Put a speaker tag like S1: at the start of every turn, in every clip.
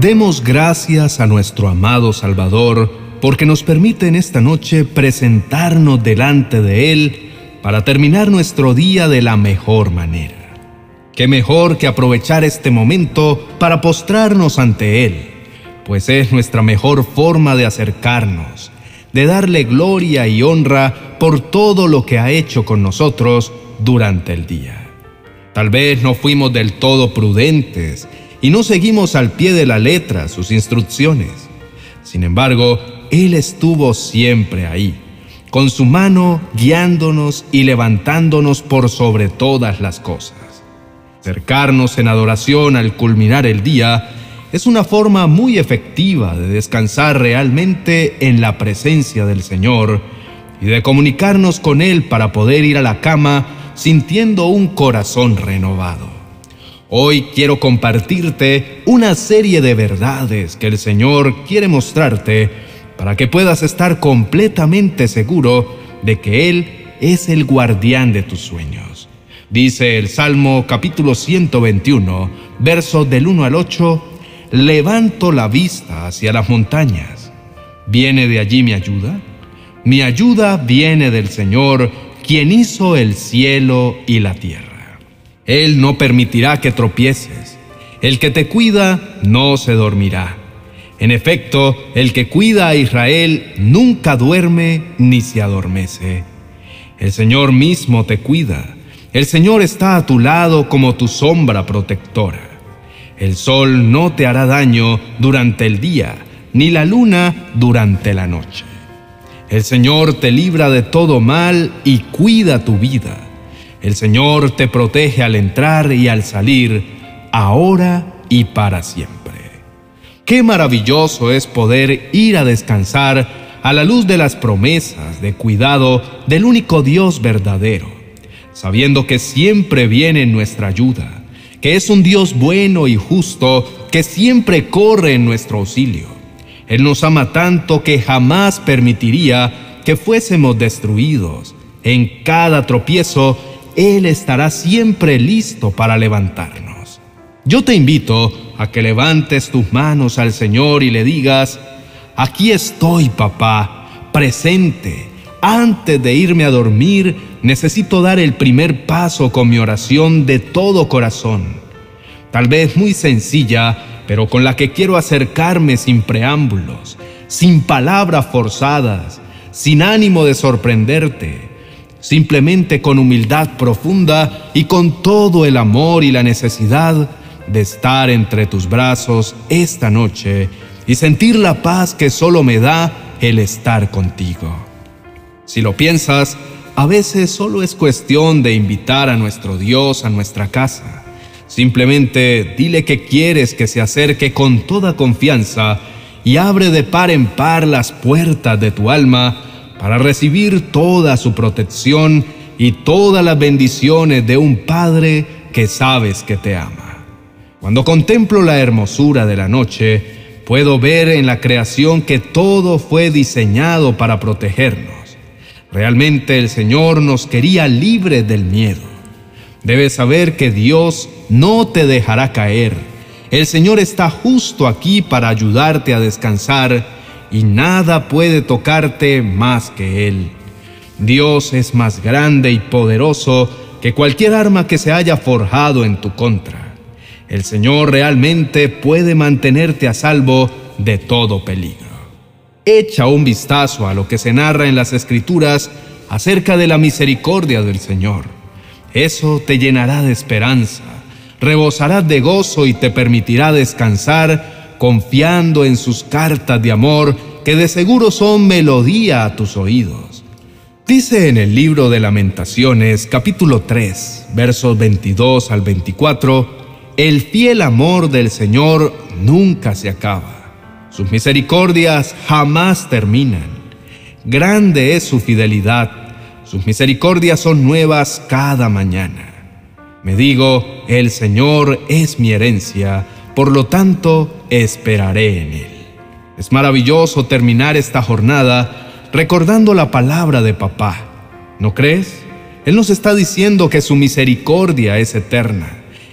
S1: Demos gracias a nuestro amado Salvador porque nos permite en esta noche presentarnos delante de Él para terminar nuestro día de la mejor manera. Qué mejor que aprovechar este momento para postrarnos ante Él, pues es nuestra mejor forma de acercarnos, de darle gloria y honra por todo lo que ha hecho con nosotros durante el día. Tal vez no fuimos del todo prudentes y no seguimos al pie de la letra sus instrucciones. Sin embargo, Él estuvo siempre ahí, con su mano guiándonos y levantándonos por sobre todas las cosas. Acercarnos en adoración al culminar el día es una forma muy efectiva de descansar realmente en la presencia del Señor y de comunicarnos con Él para poder ir a la cama sintiendo un corazón renovado. Hoy quiero compartirte una serie de verdades que el Señor quiere mostrarte para que puedas estar completamente seguro de que Él es el guardián de tus sueños. Dice el Salmo capítulo 121, versos del 1 al 8, Levanto la vista hacia las montañas. ¿Viene de allí mi ayuda? Mi ayuda viene del Señor, quien hizo el cielo y la tierra. Él no permitirá que tropieces. El que te cuida no se dormirá. En efecto, el que cuida a Israel nunca duerme ni se adormece. El Señor mismo te cuida. El Señor está a tu lado como tu sombra protectora. El sol no te hará daño durante el día, ni la luna durante la noche. El Señor te libra de todo mal y cuida tu vida. El Señor te protege al entrar y al salir, ahora y para siempre. Qué maravilloso es poder ir a descansar a la luz de las promesas de cuidado del único Dios verdadero, sabiendo que siempre viene en nuestra ayuda, que es un Dios bueno y justo que siempre corre en nuestro auxilio. Él nos ama tanto que jamás permitiría que fuésemos destruidos. En cada tropiezo él estará siempre listo para levantarnos. Yo te invito a que levantes tus manos al Señor y le digas, aquí estoy papá, presente. Antes de irme a dormir, necesito dar el primer paso con mi oración de todo corazón. Tal vez muy sencilla, pero con la que quiero acercarme sin preámbulos, sin palabras forzadas, sin ánimo de sorprenderte simplemente con humildad profunda y con todo el amor y la necesidad de estar entre tus brazos esta noche y sentir la paz que solo me da el estar contigo. Si lo piensas, a veces solo es cuestión de invitar a nuestro Dios a nuestra casa. Simplemente dile que quieres que se acerque con toda confianza y abre de par en par las puertas de tu alma para recibir toda su protección y todas las bendiciones de un Padre que sabes que te ama. Cuando contemplo la hermosura de la noche, puedo ver en la creación que todo fue diseñado para protegernos. Realmente el Señor nos quería libres del miedo. Debes saber que Dios no te dejará caer. El Señor está justo aquí para ayudarte a descansar y nada puede tocarte más que Él. Dios es más grande y poderoso que cualquier arma que se haya forjado en tu contra. El Señor realmente puede mantenerte a salvo de todo peligro. Echa un vistazo a lo que se narra en las Escrituras acerca de la misericordia del Señor. Eso te llenará de esperanza, rebosarás de gozo y te permitirá descansar confiando en sus cartas de amor que de seguro son melodía a tus oídos. Dice en el libro de lamentaciones capítulo 3 versos 22 al 24, el fiel amor del Señor nunca se acaba, sus misericordias jamás terminan, grande es su fidelidad, sus misericordias son nuevas cada mañana. Me digo, el Señor es mi herencia, por lo tanto esperaré en Él. Es maravilloso terminar esta jornada recordando la palabra de papá. ¿No crees? Él nos está diciendo que su misericordia es eterna,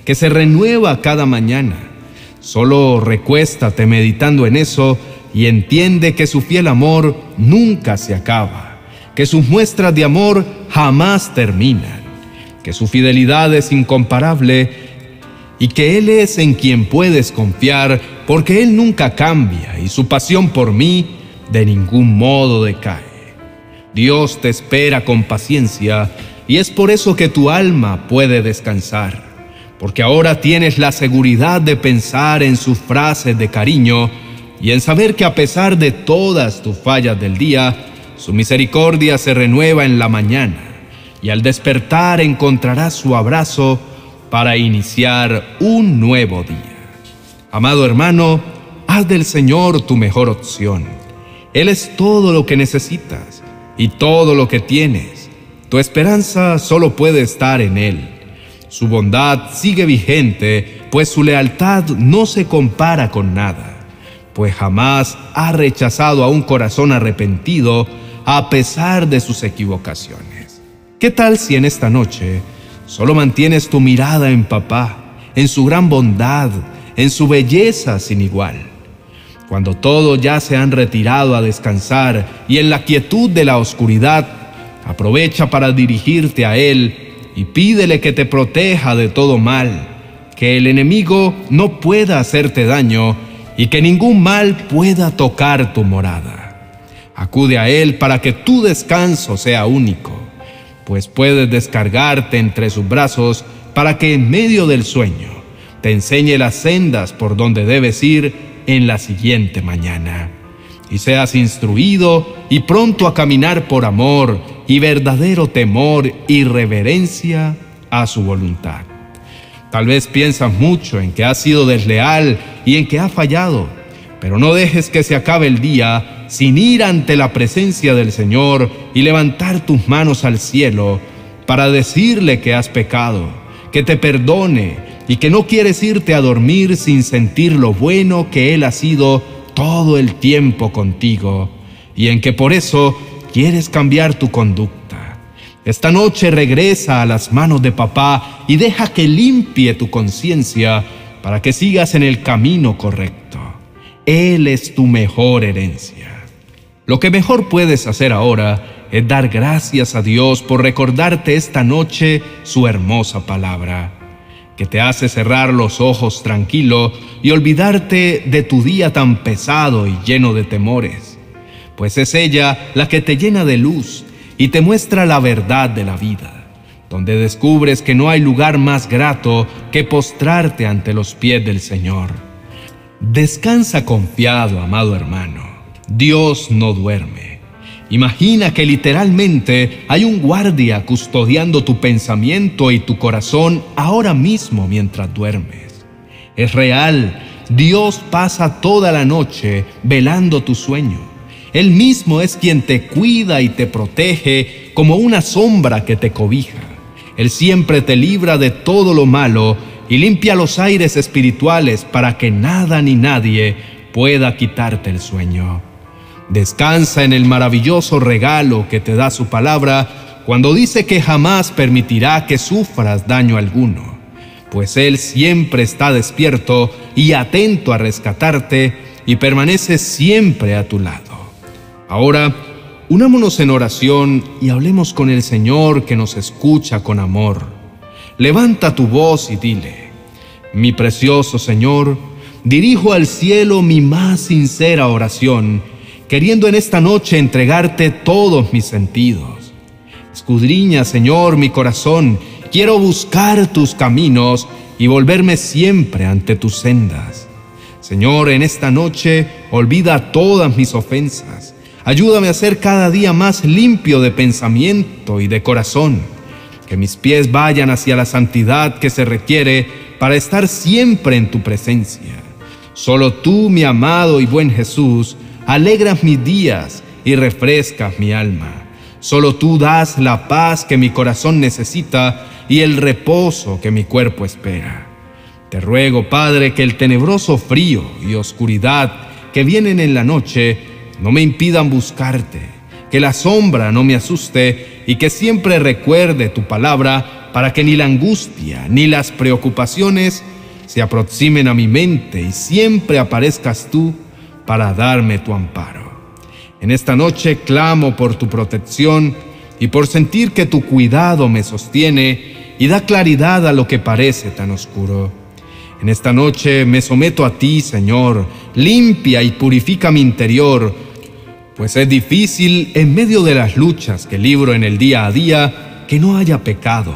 S1: que se renueva cada mañana. Solo recuéstate meditando en eso y entiende que su fiel amor nunca se acaba, que sus muestras de amor jamás terminan, que su fidelidad es incomparable y que Él es en quien puedes confiar porque Él nunca cambia y su pasión por mí de ningún modo decae. Dios te espera con paciencia y es por eso que tu alma puede descansar porque ahora tienes la seguridad de pensar en sus frases de cariño y en saber que a pesar de todas tus fallas del día, su misericordia se renueva en la mañana y al despertar encontrarás su abrazo para iniciar un nuevo día. Amado hermano, haz del Señor tu mejor opción. Él es todo lo que necesitas y todo lo que tienes. Tu esperanza solo puede estar en Él. Su bondad sigue vigente, pues su lealtad no se compara con nada, pues jamás ha rechazado a un corazón arrepentido a pesar de sus equivocaciones. ¿Qué tal si en esta noche solo mantienes tu mirada en papá, en su gran bondad, en su belleza sin igual? Cuando todos ya se han retirado a descansar y en la quietud de la oscuridad, aprovecha para dirigirte a Él y pídele que te proteja de todo mal, que el enemigo no pueda hacerte daño y que ningún mal pueda tocar tu morada. Acude a Él para que tu descanso sea único, pues puedes descargarte entre sus brazos para que en medio del sueño te enseñe las sendas por donde debes ir en la siguiente mañana y seas instruido y pronto a caminar por amor y verdadero temor y reverencia a su voluntad. Tal vez piensas mucho en que has sido desleal y en que has fallado, pero no dejes que se acabe el día sin ir ante la presencia del Señor y levantar tus manos al cielo para decirle que has pecado, que te perdone y que no quieres irte a dormir sin sentir lo bueno que Él ha sido todo el tiempo contigo y en que por eso quieres cambiar tu conducta. Esta noche regresa a las manos de papá y deja que limpie tu conciencia para que sigas en el camino correcto. Él es tu mejor herencia. Lo que mejor puedes hacer ahora es dar gracias a Dios por recordarte esta noche su hermosa palabra que te hace cerrar los ojos tranquilo y olvidarte de tu día tan pesado y lleno de temores, pues es ella la que te llena de luz y te muestra la verdad de la vida, donde descubres que no hay lugar más grato que postrarte ante los pies del Señor. Descansa confiado, amado hermano. Dios no duerme. Imagina que literalmente hay un guardia custodiando tu pensamiento y tu corazón ahora mismo mientras duermes. Es real, Dios pasa toda la noche velando tu sueño. Él mismo es quien te cuida y te protege como una sombra que te cobija. Él siempre te libra de todo lo malo y limpia los aires espirituales para que nada ni nadie pueda quitarte el sueño. Descansa en el maravilloso regalo que te da su palabra cuando dice que jamás permitirá que sufras daño alguno, pues Él siempre está despierto y atento a rescatarte y permanece siempre a tu lado. Ahora, unámonos en oración y hablemos con el Señor que nos escucha con amor. Levanta tu voz y dile, mi precioso Señor, dirijo al cielo mi más sincera oración, queriendo en esta noche entregarte todos mis sentidos. Escudriña, Señor, mi corazón, quiero buscar tus caminos y volverme siempre ante tus sendas. Señor, en esta noche olvida todas mis ofensas. Ayúdame a ser cada día más limpio de pensamiento y de corazón. Que mis pies vayan hacia la santidad que se requiere para estar siempre en tu presencia. Solo tú, mi amado y buen Jesús, alegras mis días y refrescas mi alma. Solo tú das la paz que mi corazón necesita y el reposo que mi cuerpo espera. Te ruego, Padre, que el tenebroso frío y oscuridad que vienen en la noche no me impidan buscarte, que la sombra no me asuste y que siempre recuerde tu palabra para que ni la angustia ni las preocupaciones se aproximen a mi mente y siempre aparezcas tú para darme tu amparo. En esta noche clamo por tu protección y por sentir que tu cuidado me sostiene y da claridad a lo que parece tan oscuro. En esta noche me someto a ti, Señor, limpia y purifica mi interior, pues es difícil en medio de las luchas que libro en el día a día que no haya pecado.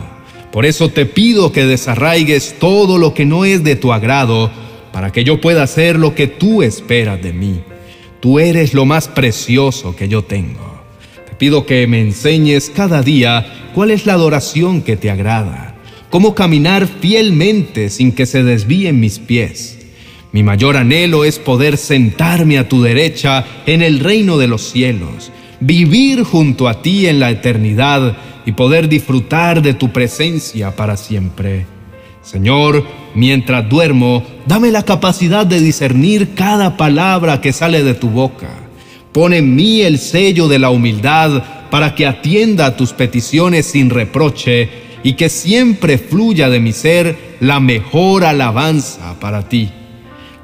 S1: Por eso te pido que desarraigues todo lo que no es de tu agrado, para que yo pueda hacer lo que tú esperas de mí. Tú eres lo más precioso que yo tengo. Te pido que me enseñes cada día cuál es la adoración que te agrada, cómo caminar fielmente sin que se desvíen mis pies. Mi mayor anhelo es poder sentarme a tu derecha en el reino de los cielos, vivir junto a ti en la eternidad y poder disfrutar de tu presencia para siempre. Señor, mientras duermo, dame la capacidad de discernir cada palabra que sale de tu boca. Pon en mí el sello de la humildad para que atienda a tus peticiones sin reproche y que siempre fluya de mi ser la mejor alabanza para ti.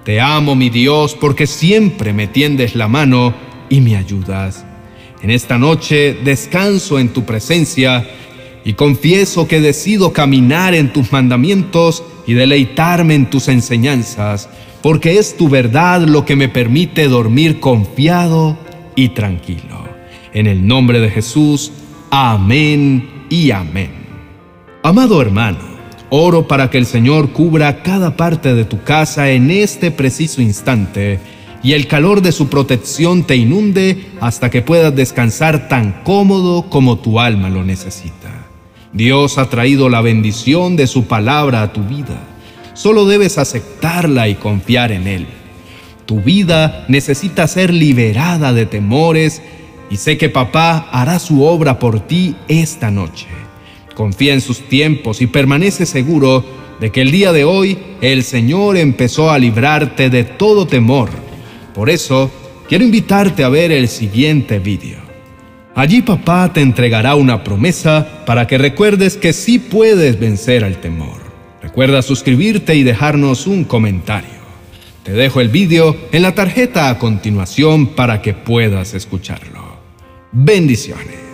S1: Te amo, mi Dios, porque siempre me tiendes la mano y me ayudas. En esta noche descanso en tu presencia y confieso que decido caminar en tus mandamientos y deleitarme en tus enseñanzas, porque es tu verdad lo que me permite dormir confiado y tranquilo. En el nombre de Jesús, amén y amén. Amado hermano, oro para que el Señor cubra cada parte de tu casa en este preciso instante y el calor de su protección te inunde hasta que puedas descansar tan cómodo como tu alma lo necesita. Dios ha traído la bendición de su palabra a tu vida. Solo debes aceptarla y confiar en Él. Tu vida necesita ser liberada de temores y sé que papá hará su obra por ti esta noche. Confía en sus tiempos y permanece seguro de que el día de hoy el Señor empezó a librarte de todo temor. Por eso, quiero invitarte a ver el siguiente vídeo. Allí papá te entregará una promesa para que recuerdes que sí puedes vencer al temor. Recuerda suscribirte y dejarnos un comentario. Te dejo el vídeo en la tarjeta a continuación para que puedas escucharlo. Bendiciones.